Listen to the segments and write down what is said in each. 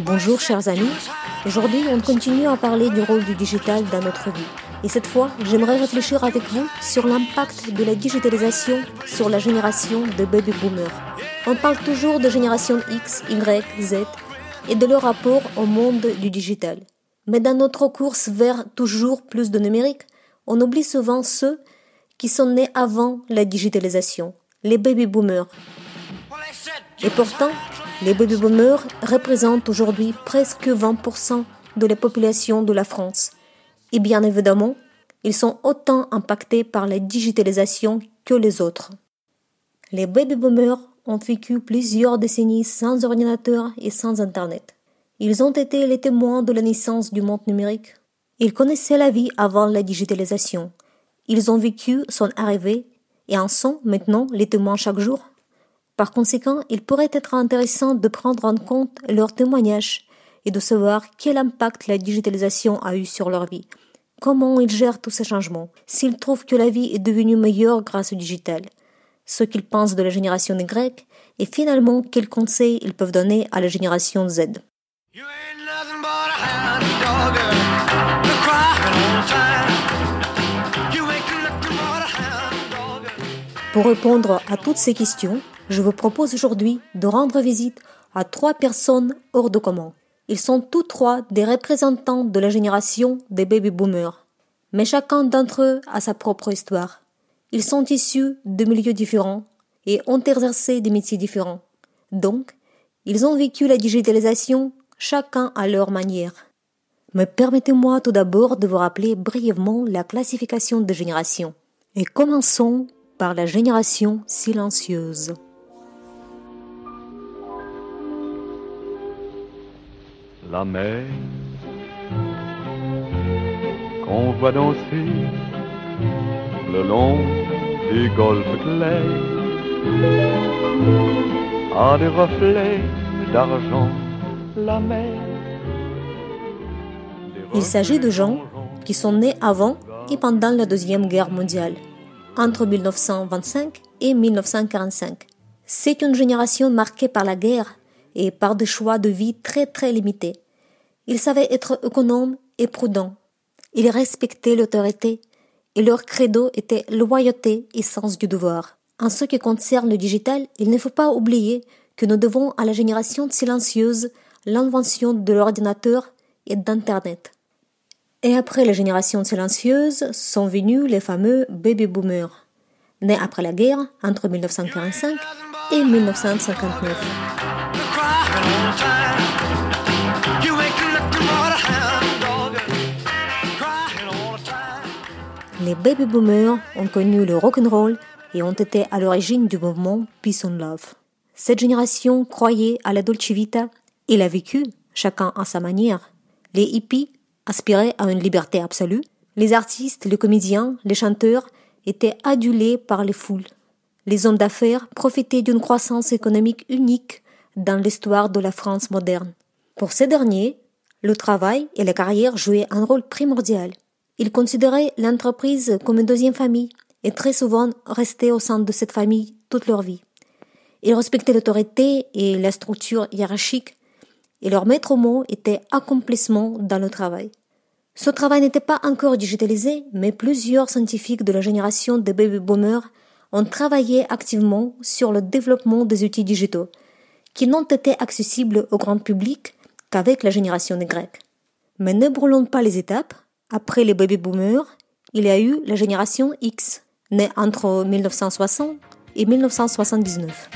Bonjour chers amis, aujourd'hui on continue à parler du rôle du digital dans notre vie. Et cette fois, j'aimerais réfléchir avec vous sur l'impact de la digitalisation sur la génération de baby boomers. On parle toujours de génération X, Y, Z et de leur rapport au monde du digital. Mais dans notre course vers toujours plus de numérique, on oublie souvent ceux qui sont nés avant la digitalisation, les baby boomers. Et pourtant, les baby boomers représentent aujourd'hui presque 20% de la population de la France. Et bien évidemment, ils sont autant impactés par la digitalisation que les autres. Les baby boomers ont vécu plusieurs décennies sans ordinateur et sans Internet. Ils ont été les témoins de la naissance du monde numérique. Ils connaissaient la vie avant la digitalisation. Ils ont vécu son arrivée et en sont maintenant les témoins chaque jour. Par conséquent, il pourrait être intéressant de prendre en compte leurs témoignages et de savoir quel impact la digitalisation a eu sur leur vie, comment ils gèrent tous ces changements, s'ils trouvent que la vie est devenue meilleure grâce au digital, ce qu'ils pensent de la génération Y et finalement quels conseils ils peuvent donner à la génération Z. Pour répondre à toutes ces questions, je vous propose aujourd'hui de rendre visite à trois personnes hors de commun. Ils sont tous trois des représentants de la génération des baby boomers. Mais chacun d'entre eux a sa propre histoire. Ils sont issus de milieux différents et ont exercé des métiers différents. Donc, ils ont vécu la digitalisation chacun à leur manière. Mais permettez-moi tout d'abord de vous rappeler brièvement la classification des générations. Et commençons par la génération silencieuse. la mer qu'on voit danser le long du golfe clair a des reflets d'argent la mer. Il s'agit de gens qui sont nés avant et pendant la Deuxième Guerre mondiale, entre 1925 et 1945. C'est une génération marquée par la guerre et par des choix de vie très très limités. Ils savaient être économes et prudents. Ils respectaient l'autorité et leur credo était loyauté et sens du devoir. En ce qui concerne le digital, il ne faut pas oublier que nous devons à la génération silencieuse l'invention de l'ordinateur et d'Internet. Et après la génération silencieuse sont venus les fameux baby boomers, nés après la guerre entre 1945 et 1959. Les baby boomers ont connu le rock'n'roll et ont été à l'origine du mouvement Peace and Love. Cette génération croyait à la Dolce Vita et l'a vécu, chacun à sa manière. Les hippies aspiraient à une liberté absolue. Les artistes, les comédiens, les chanteurs étaient adulés par les foules. Les hommes d'affaires profitaient d'une croissance économique unique dans l'histoire de la France moderne. Pour ces derniers, le travail et la carrière jouaient un rôle primordial. Ils considéraient l'entreprise comme une deuxième famille et très souvent restaient au sein de cette famille toute leur vie. Ils respectaient l'autorité et la structure hiérarchique et leur maître mot était accomplissement dans le travail. Ce travail n'était pas encore digitalisé, mais plusieurs scientifiques de la génération des baby boomers ont travaillé activement sur le développement des outils digitaux, qui n'ont été accessibles au grand public qu'avec la génération des Grecs. Mais ne brûlons pas les étapes, après les baby boomers, il y a eu la génération X, née entre 1960 et 1979.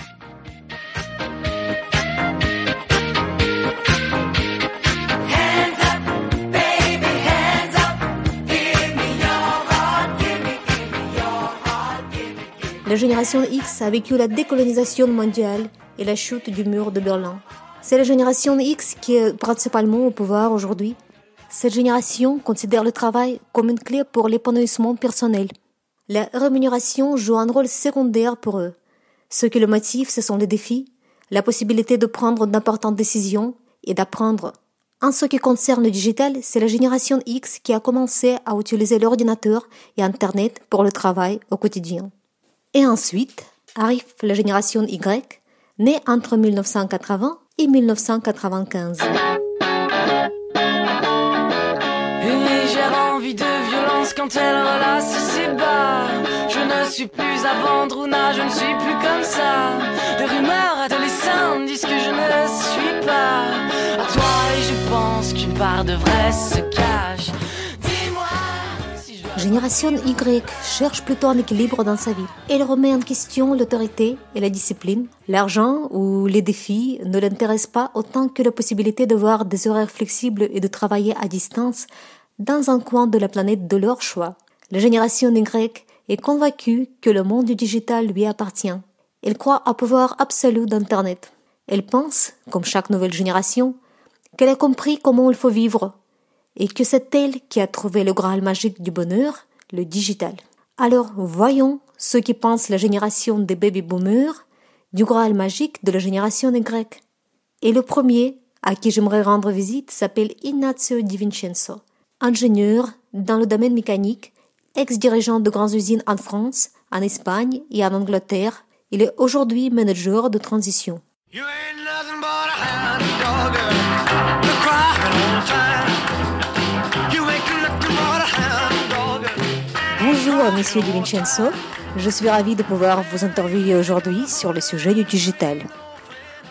La génération X a vécu la décolonisation mondiale et la chute du mur de Berlin. C'est la génération X qui est principalement au pouvoir aujourd'hui cette génération considère le travail comme une clé pour l'épanouissement personnel. La rémunération joue un rôle secondaire pour eux. Ce qui le motive, ce sont les défis, la possibilité de prendre d'importantes décisions et d'apprendre. En ce qui concerne le digital, c'est la génération X qui a commencé à utiliser l'ordinateur et Internet pour le travail au quotidien. Et ensuite arrive la génération Y, née entre 1980 et 1995. Quand elle relasse ses bas. Je ne suis plus à non, je ne suis plus comme ça. Des rumeurs adolescentes disent que je ne suis pas. À toi et je pense qu'une part de vrai se cache. Génération Y cherche plutôt un équilibre dans sa vie. Elle remet en question l'autorité et la discipline. L'argent ou les défis ne l'intéressent pas autant que la possibilité de voir des horaires flexibles et de travailler à distance dans un coin de la planète de leur choix. La génération Y est convaincue que le monde du digital lui appartient. Elle croit au pouvoir absolu d'Internet. Elle pense, comme chaque nouvelle génération, qu'elle a compris comment il faut vivre et que c'est elle qui a trouvé le Graal magique du bonheur, le digital. Alors voyons ce qui pense la génération des baby boomers du Graal magique de la génération des Grecs. Et le premier à qui j'aimerais rendre visite s'appelle Ignazio Di Vincenzo, ingénieur dans le domaine mécanique, ex-dirigeant de grandes usines en France, en Espagne et en Angleterre. Il est aujourd'hui manager de transition. Bonjour, Monsieur Di Vincenzo. Je suis ravi de pouvoir vous interviewer aujourd'hui sur le sujet du digital.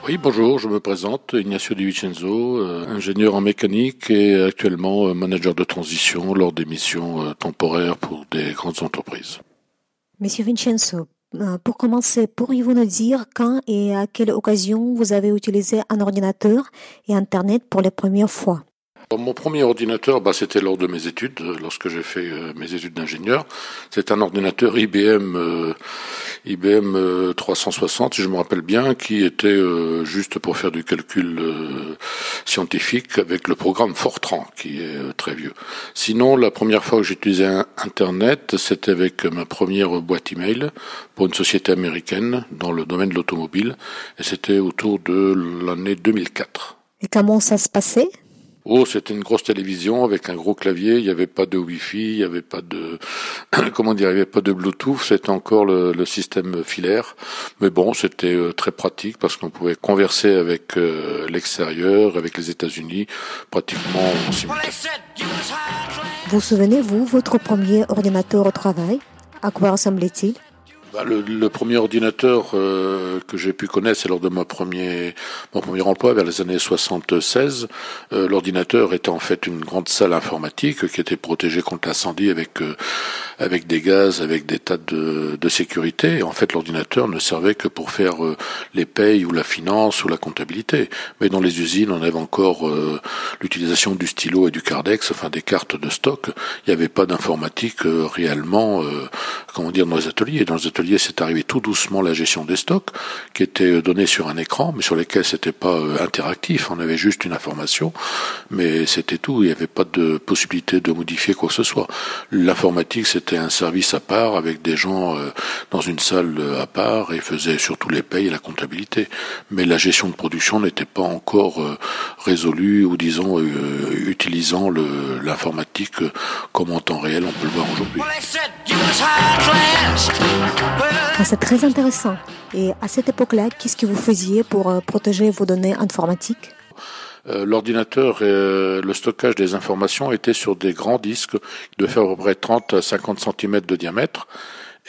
Oui, bonjour, je me présente, Ignacio Di Vincenzo, euh, ingénieur en mécanique et actuellement euh, manager de transition lors des missions euh, temporaires pour des grandes entreprises. Monsieur Vincenzo, pour commencer, pourriez-vous nous dire quand et à quelle occasion vous avez utilisé un ordinateur et Internet pour les premières fois? Mon premier ordinateur, bah, c'était lors de mes études, lorsque j'ai fait mes études d'ingénieur. C'est un ordinateur IBM, IBM 360, si je me rappelle bien, qui était juste pour faire du calcul scientifique avec le programme Fortran, qui est très vieux. Sinon, la première fois que j'utilisais Internet, c'était avec ma première boîte email pour une société américaine dans le domaine de l'automobile, et c'était autour de l'année 2004. Et comment ça se passait? Oh, c'était une grosse télévision avec un gros clavier. Il n'y avait pas de Wi-Fi, il n'y avait pas de comment dire, il n'y avait pas de Bluetooth. C'était encore le, système filaire. Mais bon, c'était euh, très pratique parce qu'on pouvait converser avec euh, l'extérieur, avec les États-Unis, pratiquement. Vous souvenez-vous votre premier ordinateur au travail? À quoi ressemblait-il? Bah, le, premier ordinateur euh, que j'ai pu connaître, c'est lors de mon premier, mon premier emploi vers les années 76. Euh, l'ordinateur était en fait une grande salle informatique qui était protégée contre l'incendie avec euh, avec des gaz, avec des tas de, de sécurité. En fait, l'ordinateur ne servait que pour faire les payes ou la finance ou la comptabilité. Mais dans les usines, on avait encore l'utilisation du stylo et du cardex, enfin des cartes de stock. Il n'y avait pas d'informatique réellement, comment dire, dans les ateliers. Dans les ateliers c'est arrivé tout doucement la gestion des stocks, qui était euh, donnée sur un écran, mais sur lesquels c'était pas euh, interactif. On avait juste une information, mais c'était tout. Il n'y avait pas de possibilité de modifier quoi que ce soit. L'informatique, c'était un service à part avec des gens euh, dans une salle à part et faisaient surtout les payes et la comptabilité. Mais la gestion de production n'était pas encore résolue ou disons utilisant l'informatique comme en temps réel, on peut le voir aujourd'hui. Ah, c'est très intéressant. Et à cette époque-là, qu'est-ce que vous faisiez pour euh, protéger vos données informatiques? euh, L'ordinateur et euh, le stockage des informations étaient sur des grands disques de faire à peu près 30 à 50 cm de diamètre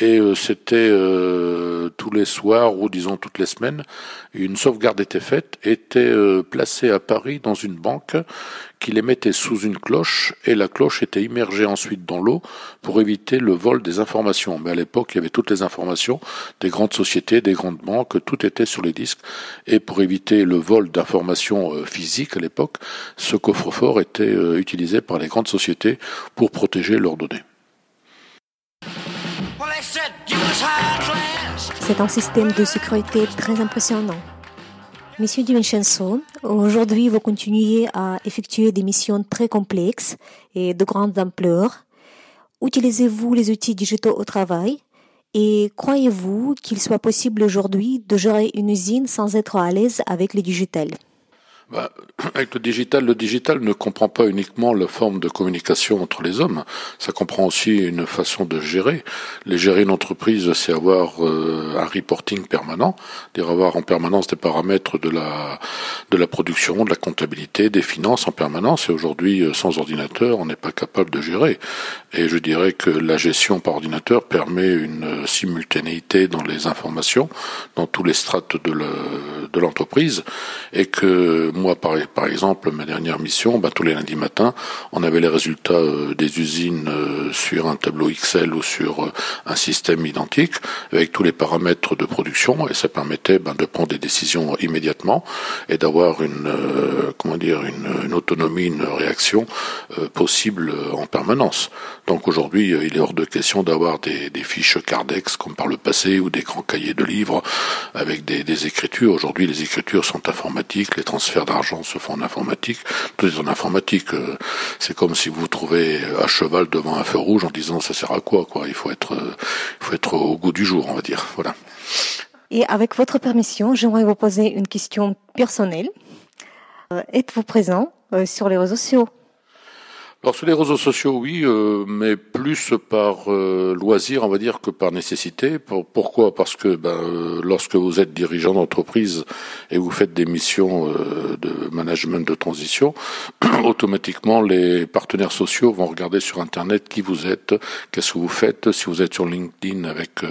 et euh, c'était euh, tous les soirs ou disons toutes les semaines, une sauvegarde était faite, était euh, placée à Paris dans une banque qui les mettait sous une cloche et la cloche était immergée ensuite dans l'eau pour éviter le vol des informations. Mais à l'époque, il y avait toutes les informations des grandes sociétés, des grandes banques, tout était sur les disques et pour éviter le vol d'informations physiques à l'époque, ce coffre-fort était utilisé par les grandes sociétés pour protéger leurs données. C'est un système de sécurité très impressionnant. Monsieur Di Vincenzo, aujourd'hui vous continuez à effectuer des missions très complexes et de grande ampleur. Utilisez-vous les outils digitaux au travail? Et croyez-vous qu'il soit possible aujourd'hui de gérer une usine sans être à l'aise avec les digital? Bah, avec le digital, le digital ne comprend pas uniquement la forme de communication entre les hommes, ça comprend aussi une façon de gérer. Les gérer une entreprise, c'est avoir euh, un reporting permanent, dire avoir en permanence des paramètres de la de la production, de la comptabilité, des finances en permanence. Et aujourd'hui, euh, sans ordinateur, on n'est pas capable de gérer. Et je dirais que la gestion par ordinateur permet une euh, simultanéité dans les informations, dans tous les strates de l'entreprise, et que moi, par, exemple, ma dernière mission, bah, tous les lundis matins, on avait les résultats euh, des usines euh, sur un tableau Excel ou sur euh, un système identique, avec tous les paramètres de production, et ça permettait bah, de prendre des décisions immédiatement et d'avoir une, comment dire, une, autonomie, une réaction possible en permanence. Donc aujourd'hui, il est hors de question d'avoir des, des, fiches Cardex comme par le passé ou des grands cahiers de livres avec des écritures. Aujourd'hui, les écritures sont informatiques, les transferts d'argent se font en informatique. Tout est en informatique. Euh, c'est comme si vous trouvez à cheval devant un feu rouge en disant ça sert à quoi quoi? Il faut être, euh, il faut être au goût du jour, on va dire. Voilà. Et avec votre permission, j'aimerais vous poser une question personnelle. Euh, êtes-vous présent sur les réseaux sociaux? Alors sur les réseaux sociaux, oui, euh, mais plus par euh, loisir, on va dire, que par nécessité. pourquoi? Parce que ben, euh, lorsque vous êtes dirigeant d'entreprise et vous faites des missions de management de transition, automatiquement les partenaires sociaux vont regarder sur Internet qui vous êtes, qu'est-ce que vous faites, si vous êtes sur LinkedIn avec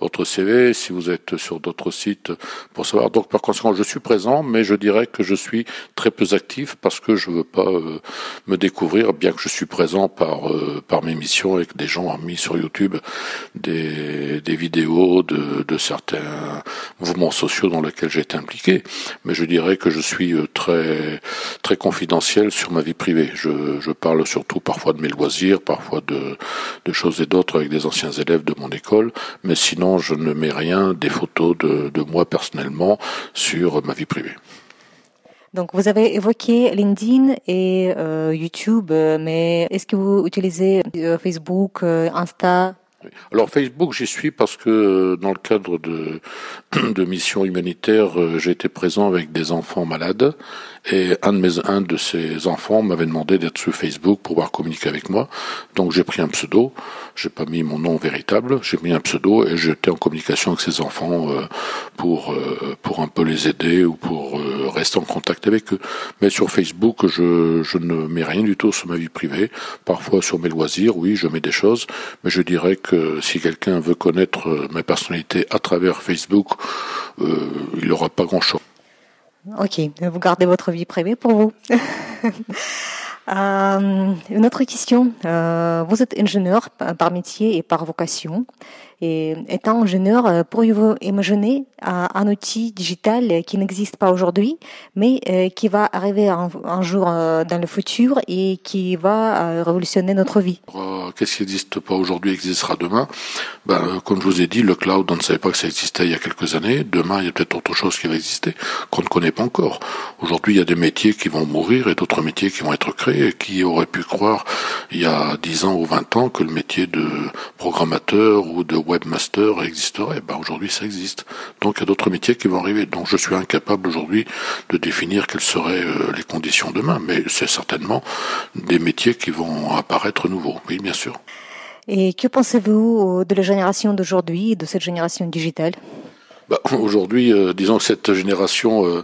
votre CV, si vous êtes sur d'autres sites pour savoir. Donc par conséquent, je suis présent, mais je dirais que je suis très peu actif parce que je veux pas me découvrir bien je suis présent par euh, par mes missions et que des gens ont mis sur YouTube des, vidéos de, certains mouvements sociaux dans lesquels j'ai été impliqué. Mais je dirais que je suis euh, très confidentiel sur ma vie privée. Je, parle surtout parfois de mes loisirs, parfois de, choses et d'autres avec des anciens élèves de mon école, mais sinon je ne mets rien des photos de moi personnellement sur ma vie privée. Donc, vous avez évoqué LinkedIn et euh, YouTube, euh, mais est-ce que vous utilisez euh, Facebook, Insta? Alors Facebook, j'y suis parce que dans le cadre de, de missions humanitaires, j'ai été présent avec des enfants malades et un de mes un de ces enfants m'avait demandé d'être sur Facebook pour pouvoir communiquer avec moi. Donc j'ai pris un pseudo, j'ai pas mis mon nom véritable, j'ai mis un pseudo et j'étais en communication avec ces enfants euh, pour euh, pour un peu les aider ou pour euh, rester en contact avec eux. Mais sur Facebook, je je ne mets rien du tout sur ma vie privée. Parfois sur mes loisirs, oui, je mets des choses, mais je dirais que si quelqu'un veut connaître ma personnalité à travers Facebook, il n'aura pas grand chose. Ok, vous gardez votre vie privée pour vous. euh, une autre question. Euh, vous êtes ingénieur par métier et par vocation. Et étant ingénieur, euh, pourriez-vous imaginer un, outil digital qui n'existe pas aujourd'hui, mais euh, qui va arriver un, jour euh, dans le futur et qui va révolutionner notre vie? Qu'est-ce qui n'existe pas aujourd'hui existera demain? Ben, Comme je vous ai dit, le cloud, on ne savait pas que ça existait il y a quelques années. Demain, il y a peut-être autre chose qui va exister qu'on ne connaît pas encore. Aujourd'hui, il y a des métiers qui vont mourir et d'autres métiers qui vont être créés. Qui aurait pu croire il y a 10 ans ou 20 ans que le métier de programmateur ou de webmaster existerait. Ben, aujourd'hui, ça existe. Donc, il y a d'autres métiers qui vont arriver. Donc, je suis incapable aujourd'hui de définir quelles seraient euh, les conditions demain. Mais c'est certainement des métiers qui vont apparaître nouveaux. Oui, bien sûr. Et que pensez-vous de la génération d'aujourd'hui, de cette génération digitale? Bah, Aujourd'hui, euh, disons que cette génération, euh,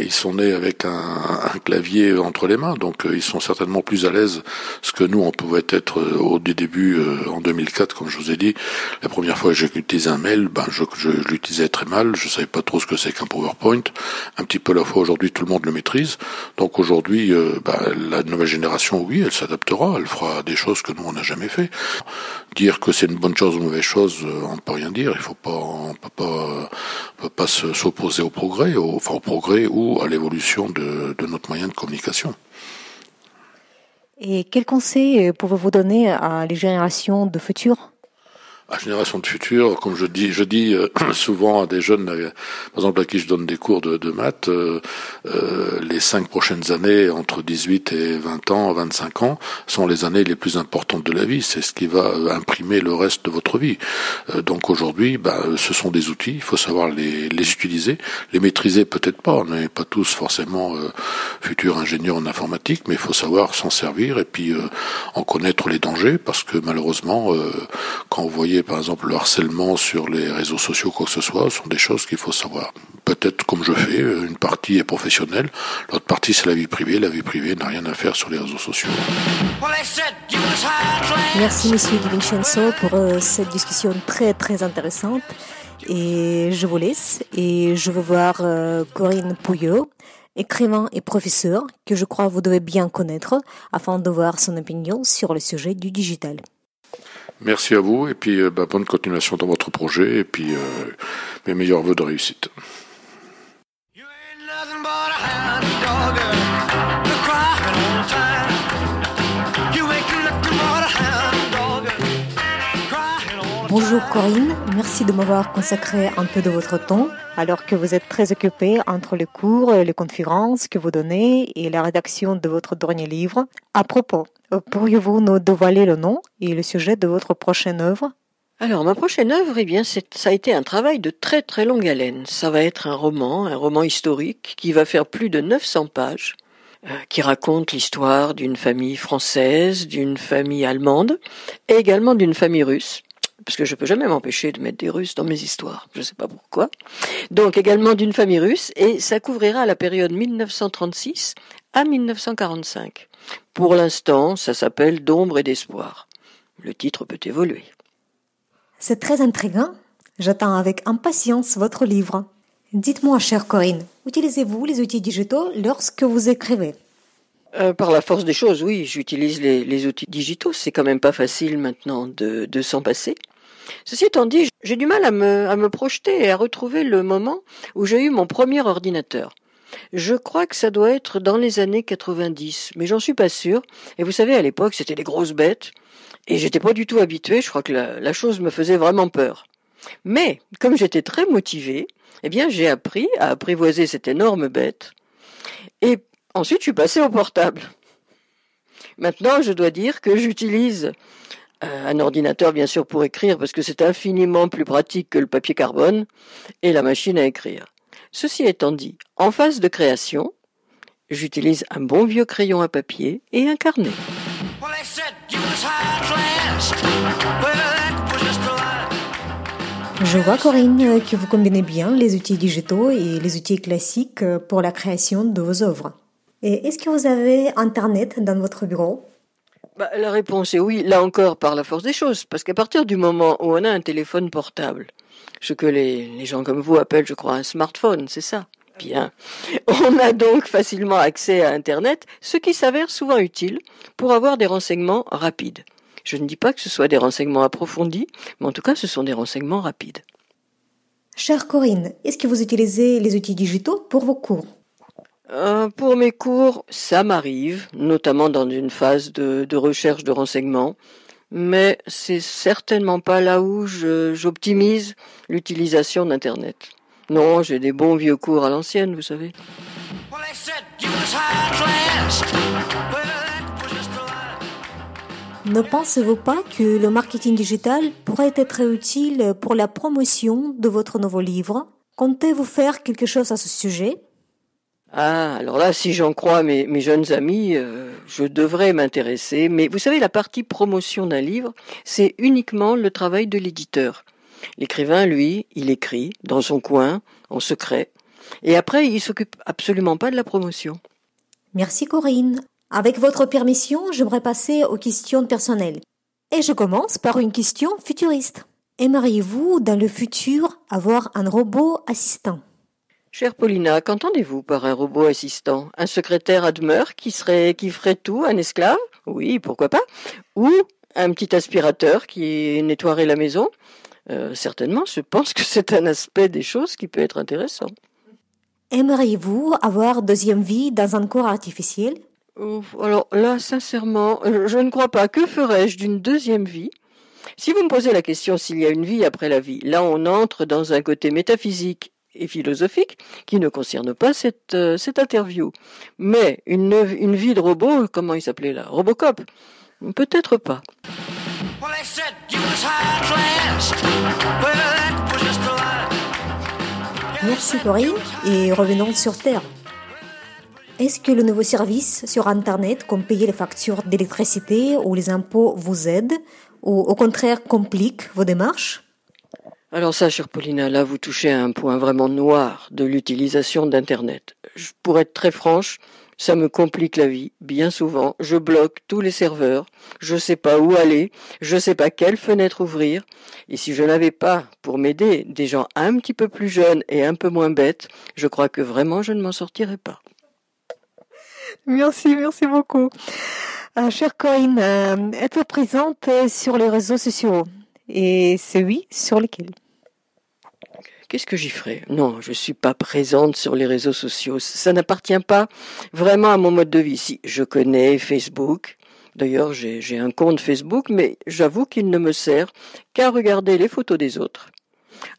ils sont nés avec un, un, clavier entre les mains, donc euh, ils sont certainement plus à l'aise ce que nous, on pouvait être au début, en 2004, comme je vous ai dit. La première fois que j'ai utilisé un mail, ben, je, je, je l'utilisais très mal, je savais pas trop ce que c'est qu'un PowerPoint. Un petit peu la fois aujourd'hui, tout le monde le maîtrise. Donc aujourd'hui, ben, la nouvelle génération, oui, elle s'adaptera, elle fera des choses que nous, on n'a jamais fait. Dire que c'est une bonne chose ou une mauvaise chose, on ne peut rien dire. Il faut pas, on peut pas ne peut pas s'opposer au progrès, au, enfin au progrès ou à l'évolution de, notre moyen de communication. Et quel conseil pouvez-vous donner à les générations de futures La génération de futur, comme je dis, je dis euh, souvent à des jeunes, euh, par exemple à qui je donne des cours de, maths, euh, les cinq prochaines années, entre 18 et 20 ans, 25 ans, sont les années les plus importantes de la vie. C'est ce qui va imprimer le reste de votre vie. donc aujourd'hui, bah, ce sont des outils, il faut savoir les, les utiliser, les maîtriser peut-être pas. On n'est pas tous forcément futurs ingénieurs en informatique, mais il faut savoir s'en servir et puis en connaître les dangers, parce que malheureusement, quand vous voyez par exemple le harcèlement sur les réseaux sociaux, quoi que ce soit, sont des choses qu'il faut savoir. Peut-être comme je fais, euh, une partie est professionnelle, l'autre partie c'est la vie privée. La vie privée n'a rien à faire sur les réseaux sociaux. Merci Monsieur Di Vincenzo pour euh, cette discussion très très intéressante. Et je vous laisse et je veux voir euh, Corinne Pouillot, écrivain et professeur que je crois vous devez bien connaître afin de voir son opinion sur le sujet du digital. Merci à vous et puis euh, bah, bonne continuation dans votre projet et puis euh, mes meilleurs voeux de réussite. Bonjour Corinne, merci de m'avoir consacré un peu de votre temps alors que vous êtes très occupée entre les cours, les conférences que vous donnez et la rédaction de votre dernier livre. À propos, pourriez-vous nous dévoiler le nom et le sujet de votre prochaine œuvre? Alors, ma prochaine œuvre, eh bien, ça a été un travail de très très longue haleine. Ça va être un roman, un roman historique qui va faire plus de 900 pages, euh, qui raconte l'histoire d'une famille française, d'une famille allemande et également d'une famille russe parce que je peux jamais m'empêcher de mettre des Russes dans mes histoires, je ne sais pas pourquoi. Donc également d'une famille russe, et ça couvrira la période 1936 à 1945. Pour l'instant, ça s'appelle D'ombre et d'espoir. Le titre peut évoluer. C'est très intriguant. J'attends avec impatience votre livre. Dites-moi, chère Corinne, utilisez-vous les outils digitaux lorsque vous écrivez? Euh, par la force des choses, oui, j'utilise les, outils digitaux. C'est quand même pas facile maintenant de, de s'en passer. Ceci étant dit, j'ai du mal à me, à me projeter et à retrouver le moment où j'ai eu mon premier ordinateur. Je crois que ça doit être dans les années 90, mais j'en suis pas sûr. Et vous savez, à l'époque, c'était des grosses bêtes, et j'étais pas du tout habitué. Je crois que la, chose me faisait vraiment peur. Mais comme j'étais très motivé, eh bien, j'ai appris à apprivoiser cette énorme bête. Et ensuite, je suis passé au portable. Maintenant, je dois dire que j'utilise euh, un ordinateur bien sûr pour écrire parce que c'est infiniment plus pratique que le papier carbone et la machine à écrire. Ceci étant dit, en phase de création, j'utilise un bon vieux crayon à papier et un carnet. Je vois Corinne que vous combinez bien les outils digitaux et les outils classiques pour la création de vos œuvres. Et est-ce que vous avez Internet dans votre bureau? Bah, la réponse est oui, là encore par la force des choses, parce qu'à partir du moment où on a un téléphone portable, ce que les, les gens comme vous appellent, je crois, un smartphone, c'est ça. Bien. On a donc facilement accès à Internet, ce qui s'avère souvent utile pour avoir des renseignements rapides. Je ne dis pas que ce soit des renseignements approfondis, mais en tout cas, ce sont des renseignements rapides. Chère Corinne, est-ce que vous utilisez les outils digitaux pour vos cours? Euh, pour mes cours, ça m'arrive, notamment dans une phase de, recherche de renseignements, mais c'est certainement pas là où j'optimise l'utilisation d'Internet. Non, j'ai des bons vieux cours à l'ancienne, vous savez. Ne pensez-vous pas que le marketing digital pourrait être utile pour la promotion de votre nouveau livre? Comptez-vous faire quelque chose à ce sujet? Ah, alors là, si j'en crois mes, jeunes amis, euh, je devrais m'intéresser. Mais vous savez, la partie promotion d'un livre, c'est uniquement le travail de l'éditeur. L'écrivain, lui, il écrit dans son coin, en secret, et après, il s'occupe absolument pas de la promotion. Merci Corinne. Avec votre permission, j'aimerais passer aux questions personnelles. Et je commence par une question futuriste. Aimeriez-vous, dans le futur, avoir un robot assistant? Chère Paulina, qu'entendez-vous par un robot assistant? Un secrétaire à demeure qui serait, qui ferait tout, un esclave? Oui, pourquoi pas. Ou un petit aspirateur qui nettoierait la maison? Euh, Certainement, je pense que c'est un aspect des choses qui peut être intéressant. Aimeriez-vous avoir deuxième vie dans un corps artificiel? Alors là, sincèrement, je ne crois pas. Que ferais-je d'une deuxième vie? Si vous me posez la question s'il y a une vie après la vie, là on entre dans un côté métaphysique et philosophique qui ne concerne pas cette, euh, cette interview. Mais une, une vie de robot, comment il s'appelait là Robocop? Peut-être pas. Merci Corinne et revenons sur Terre. Est-ce que le nouveau service sur Internet, comme payer les factures d'électricité ou les impôts, vous aide ou au contraire complique vos démarches? Alors ça, chère Paulina, là vous touchez à un point vraiment noir de l'utilisation d'Internet. Pour être très franche, ça me complique la vie. Bien souvent, je bloque tous les serveurs, je sais pas où aller, je sais pas quelle fenêtre ouvrir. Et si je n'avais pas, pour m'aider, des gens un petit peu plus jeunes et un peu moins bêtes, je crois que vraiment je ne m'en sortirais pas. Merci, merci beaucoup. Euh, chère Corinne, euh, êtes-vous présente sur les réseaux sociaux? Et c'est oui, sur lesquels? Qu'est-ce que j'y ferai Non, je suis pas présente sur les réseaux sociaux. Ça n'appartient pas vraiment à mon mode de vie. Si, je connais Facebook. D'ailleurs, j'ai un compte Facebook, mais j'avoue qu'il ne me sert qu'à regarder les photos des autres.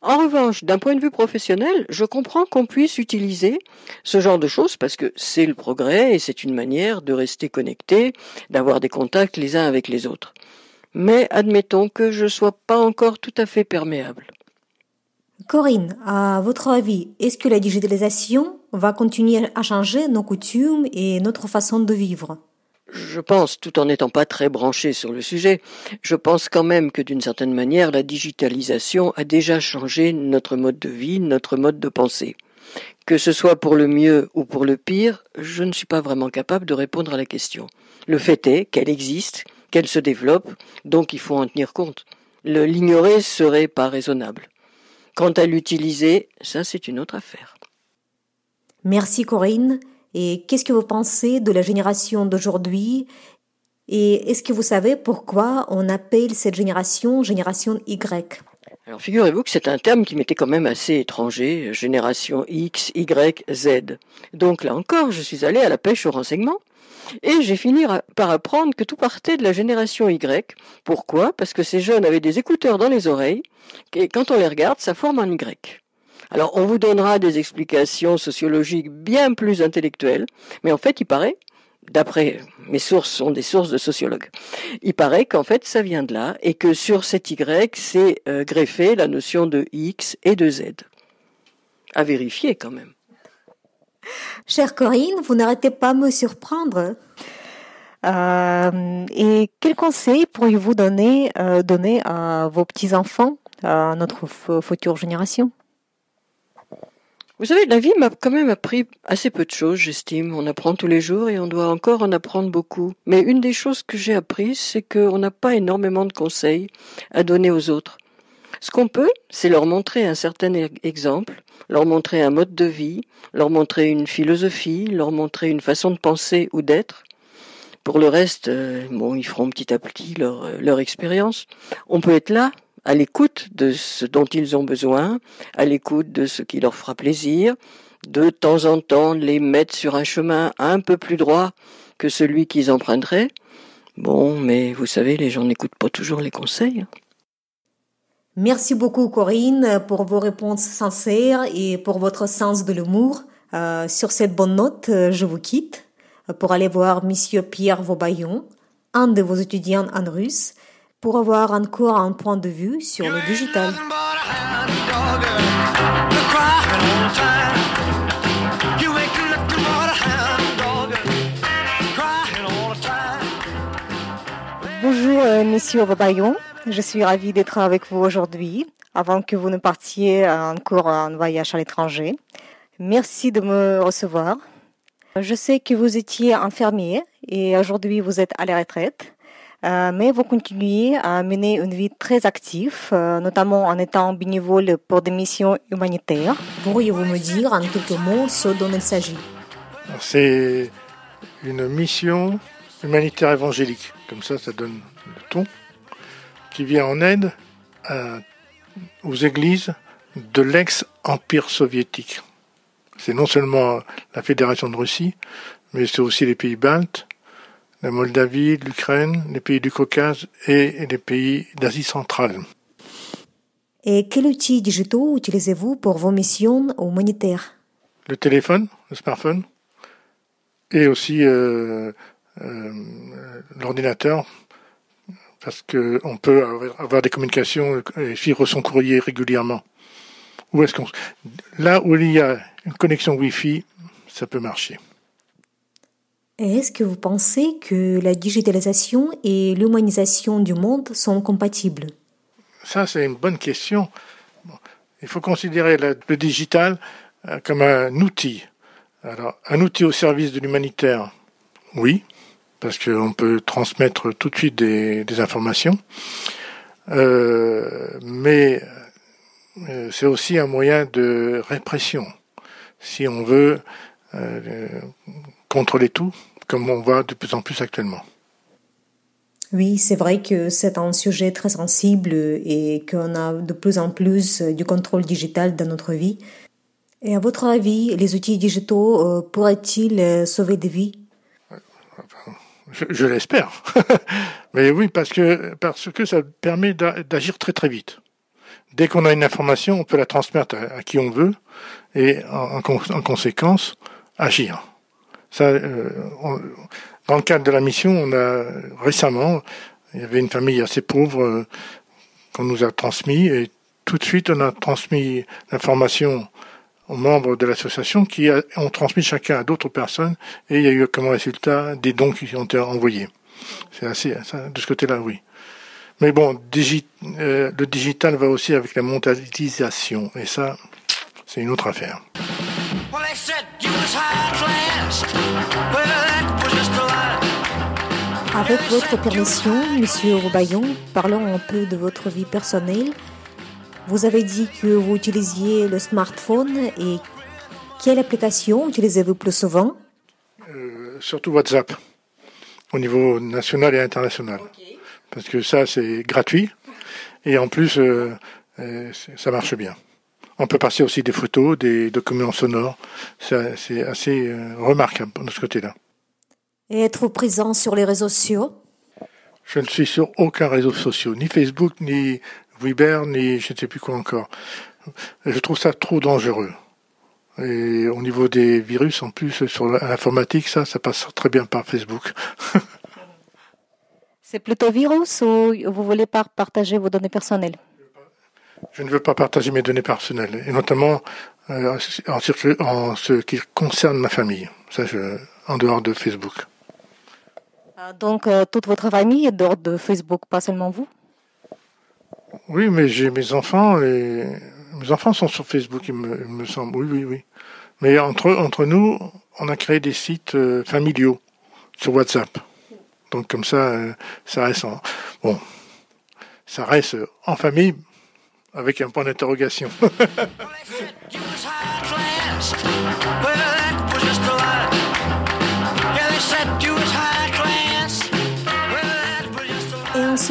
En revanche, d'un point de vue professionnel, je comprends qu'on puisse utiliser ce genre de choses parce que c'est le progrès et c'est une manière de rester connecté, d'avoir des contacts les uns avec les autres. Mais admettons que je sois pas encore tout à fait perméable. Corinne, à votre avis, est-ce que la digitalisation va continuer à changer nos coutumes et notre façon de vivre? Je pense, tout en n'étant pas très branché sur le sujet, je pense quand même que d'une certaine manière, la digitalisation a déjà changé notre mode de vie, notre mode de pensée. Que ce soit pour le mieux ou pour le pire, je ne suis pas vraiment capable de répondre à la question. Le fait est qu'elle existe, qu'elle se développe, donc il faut en tenir compte. L'ignorer serait pas raisonnable. Quant à l'utiliser, ça c'est une autre affaire. Merci Corinne. Et qu'est-ce que vous pensez de la génération d'aujourd'hui? Et est-ce que vous savez pourquoi on appelle cette génération génération Y? Alors figurez-vous que c'est un terme qui m'était quand même assez étranger, génération X, Y, Z. Donc là encore, je suis allé à la pêche au renseignement et j'ai fini par apprendre que tout partait de la génération Y. Pourquoi? Parce que ces jeunes avaient des écouteurs dans les oreilles et quand on les regarde, ça forme un Y. Alors on vous donnera des explications sociologiques bien plus intellectuelles, mais en fait il paraît d'après mes sources sont des sources de sociologues. Il paraît qu'en fait ça vient de là et que sur cet Y c'est euh, greffé la notion de X et de Z. À vérifier quand même. Chère Corinne, vous n'arrêtez pas de me surprendre. Euh, et quels conseils pourriez-vous donner, euh, donner à vos petits-enfants, à notre future génération? Vous savez, la vie m'a quand même appris assez peu de choses, j'estime. On apprend tous les jours et on doit encore en apprendre beaucoup. Mais une des choses que j'ai apprises, c'est qu'on n'a pas énormément de conseils à donner aux autres. Ce qu'on peut, c'est leur montrer un certain e-, exemple, leur montrer un mode de vie, leur montrer une philosophie, leur montrer une façon de penser ou d'être. Pour le reste, euh, bon, ils feront petit à petit leur, euh, leur expérience. On peut être là, à l'écoute de ce dont ils ont besoin, à l'écoute de ce qui leur fera plaisir, de temps en temps les mettre sur un chemin un peu plus droit que celui qu'ils emprunteraient. Bon, mais vous savez, les gens n'écoutent pas toujours les conseils. Merci beaucoup Corinne pour vos réponses sincères et pour votre sens de l'humour. Euh, sur cette bonne note, je vous quitte pour aller voir Monsieur Pierre Vaubaillon, un de vos étudiants en russe, pour avoir encore un point de vue sur le digital. Bonjour, euh, Monsieur Vabayon. Je suis ravie d'être avec vous aujourd'hui, avant que vous ne partiez encore en voyage à l'étranger. Merci de me recevoir. Je sais que vous étiez infirmier et aujourd'hui vous êtes à la retraite. Euh, mais vous continuez à mener une vie très active, euh, notamment en étant bénévole pour des missions humanitaires. Pourriez-vous me dire en quelques mots ce dont il s'agit? C'est une mission humanitaire évangélique, comme ça ça donne le ton, qui vient en aide aux églises de l'ex-empire soviétique. C'est non seulement la Fédération de Russie, mais c'est aussi les pays baltes, la Moldavie, l'Ukraine, les pays du Caucase et les pays d'Asie centrale. Et quels outils digitaux utilisez-vous pour vos missions humanitaires Le téléphone, le smartphone, et aussi euh, euh, l'ordinateur, parce qu'on peut avoir des communications et suivre son courrier régulièrement. Où est-ce qu'on là où il y a une connexion Wi-Fi, ça peut marcher. Est-ce que vous pensez que la digitalisation et l'humanisation du monde sont compatibles? Ça, c'est une bonne question. Il faut considérer le digital euh, comme un outil. Alors, un outil au service de l'humanitaire, oui, parce qu'on peut transmettre tout de suite des, informations. Euh, mais euh, c'est aussi un moyen de répression. Si on veut euh, contrôler tout, comme on voit de plus en plus actuellement. Oui, c'est vrai que c'est un sujet très sensible et qu'on a de plus en plus du contrôle digital dans notre vie. Et à votre avis, les outils digitaux euh, pourraient-ils sauver des vies? Je, je l'espère. Mais oui, parce que, parce que ça permet d'agir très très vite dès qu'on a une information, on peut la transmettre à, qui on veut et en, conséquence agir. Ça, euh, dans le cadre de la mission, on a récemment, il y avait une famille assez pauvre euh, qu'on nous a transmis et tout de suite on a transmis l'information aux membres de l'association qui ont transmis chacun à d'autres personnes et il y a eu comme résultat des dons qui ont été envoyés. C'est assez, ça, de ce côté-là, oui. Mais bon, euh, le digital va aussi avec la mondialisation. Et ça, c'est une autre affaire. Avec votre permission, Monsieur Roubaillon, parlons un peu de votre vie personnelle. Vous avez dit que vous utilisiez le smartphone et quelle application utilisez-vous plus souvent? Euh, Surtout WhatsApp, au niveau national et international parce que ça c'est gratuit et en plus euh, euh, ça marche bien. On peut passer aussi des photos, des documents sonores. C'est assez remarquable de ce côté-là. Et être présent sur les réseaux sociaux? Je ne suis sur aucun réseau social, ni Facebook, ni Viber, ni je ne sais plus quoi encore. Je trouve ça trop dangereux. Et au niveau des virus, en plus, sur l'informatique, ça, ça passe très bien par Facebook. C'est plutôt virus ou vous voulez pas partager vos données personnelles? Je ne veux pas partager mes données personnelles, et notamment euh, en, ce qui concerne ma famille, ça en dehors de Facebook. Ah, donc euh, toute votre famille est dehors de Facebook, pas seulement vous? Oui, mais j'ai mes enfants et mes enfants sont sur Facebook, il me, semble. Oui, oui, oui. Mais entre entre nous, on a créé des sites euh, familiaux sur WhatsApp. Donc comme ça, euh, ça reste en, bon, ça reste en famille avec un point d'interrogation.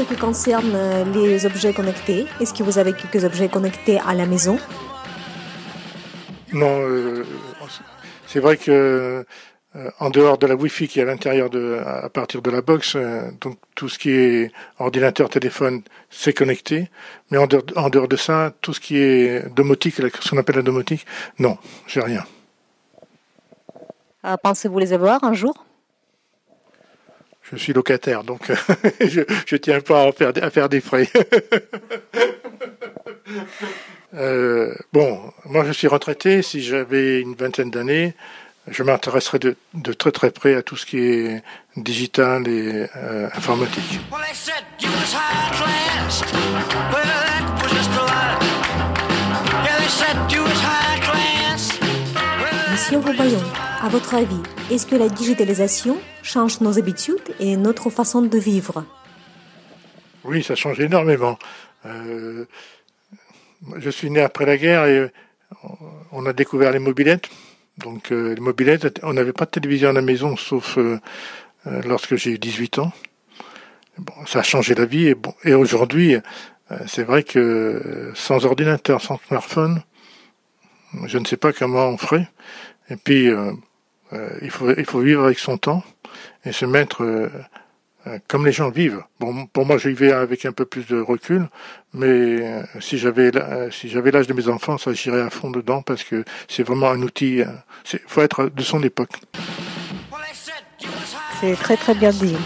ce qui concerne euh, les objets connectés, est-ce que vous avez quelques objets connectés à la maison? Non, euh, c'est vrai que euh, en dehors de la Wi-Fi qui est à l'intérieur de, à partir de la box, euh, donc tout ce qui est ordinateur, téléphone, c'est connecté. Mais en dehors, en dehors, de ça, tout ce qui est domotique, ce qu'on appelle la domotique, non, j'ai rien. Pensez-vous les avoir un jour? Je suis locataire, donc je, je tiens pas à faire, à faire des frais. euh, bon, moi je suis retraité. Si j'avais une vingtaine d'années, je m'intéresserai de, de, très très près à tout ce qui est digital et euh, informatique. Monsieur Roubaillon, à votre avis, est-ce que la digitalisation change nos habitudes et notre façon de vivre? Oui, ça change énormément. Euh, je suis né après la guerre et on a découvert les mobilettes. Donc euh, les mobilettes, on n'avait pas de télévision à la maison, sauf euh, lorsque j'ai eu 18 ans. Bon, ça a changé la vie. Et aujourd'hui, c'est vrai que sans ordinateur, sans smartphone, je ne sais pas comment on ferait. Et puis, il, faut, il faut vivre avec son temps. et se mettre euh, euh, comme les gens vivent. Bon, pour moi, j'y vais avec un peu plus de recul, mais euh, si j'avais si j'avais l'âge de mes enfants, ça j'irais à fond dedans parce que c'est vraiment un outil. Il faut être de son époque. C'est très très bien dit.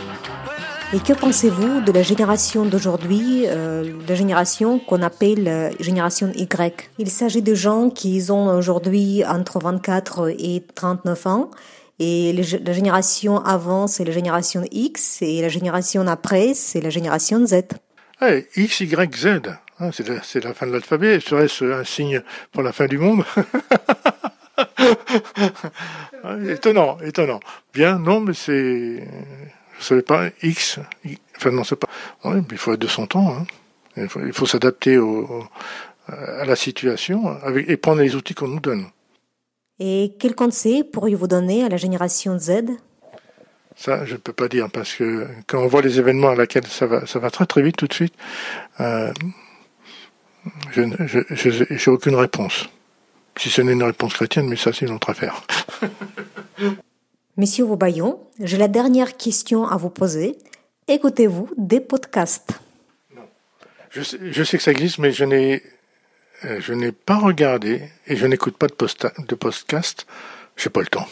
Et que pensez-vous de la génération d'aujourd'hui, euh, la génération qu'on appelle euh, génération Y? Il s'agit de gens qui ont aujourd'hui entre 24 et 39 ans. Et la génération avant, c'est la génération X, et la génération après, c'est la génération Z. X, Y, Z, hein, c'est la, la, fin de l'alphabet. Serait-ce un signe pour la fin du monde? Étonnant, étonnant. Bien, non, mais c'est je savais pas, X, enfin non, c'est pas, il faut être de son temps, hein. il faut, s'adapter à la situation et prendre les outils qu'on nous donne. Et quel conseil pourriez-vous donner à la génération Z? Ça, je ne peux pas dire parce que quand on voit les événements à laquelle ça va, ça va très très vite tout de suite. Euh, je n'ai aucune réponse. Si ce n'est une réponse chrétienne, mais ça c'est une autre affaire. Monsieur Vaubaillon, j'ai la dernière question à vous poser. Écoutez-vous des podcasts? Non. Je sais, je sais, que ça existe, mais je n'ai, euh, je n'ai pas regardé et je n'écoute pas de, posta, de podcast. J'ai pas le temps.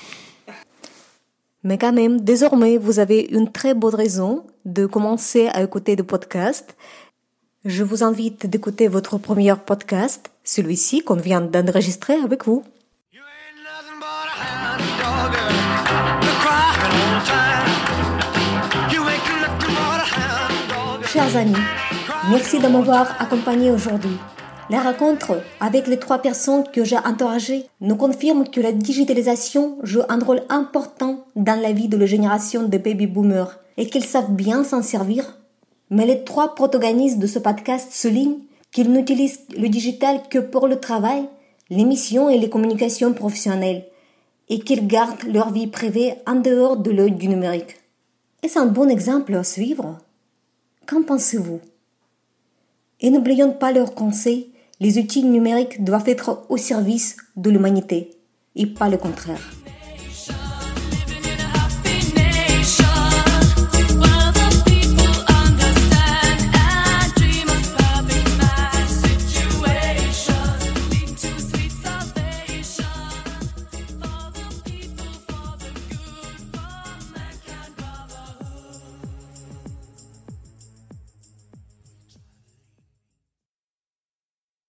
Mais quand même, désormais, vous avez une très bonne raison de commencer à écouter des podcasts. Je vous invite d'écouter votre premier podcast, celui-ci qu'on vient d'enregistrer avec vous. Chers amis, merci de m'avoir accompagné aujourd'hui. La rencontre avec les trois personnes que j'ai interrogées nous confirme que la digitalisation joue un rôle important dans la vie de la génération de baby boomers et qu'ils savent bien s'en servir. Mais les trois protagonistes de ce podcast soulignent qu'ils n'utilisent le digital que pour le travail, l'émission et les communications professionnelles et qu'ils gardent leur vie privée en dehors de l'œil du numérique. Est-ce un bon exemple à suivre? Qu'en pensez-vous? Et n'oublions pas leurs conseils, les outils numériques doivent être au service de l'humanité et pas le contraire.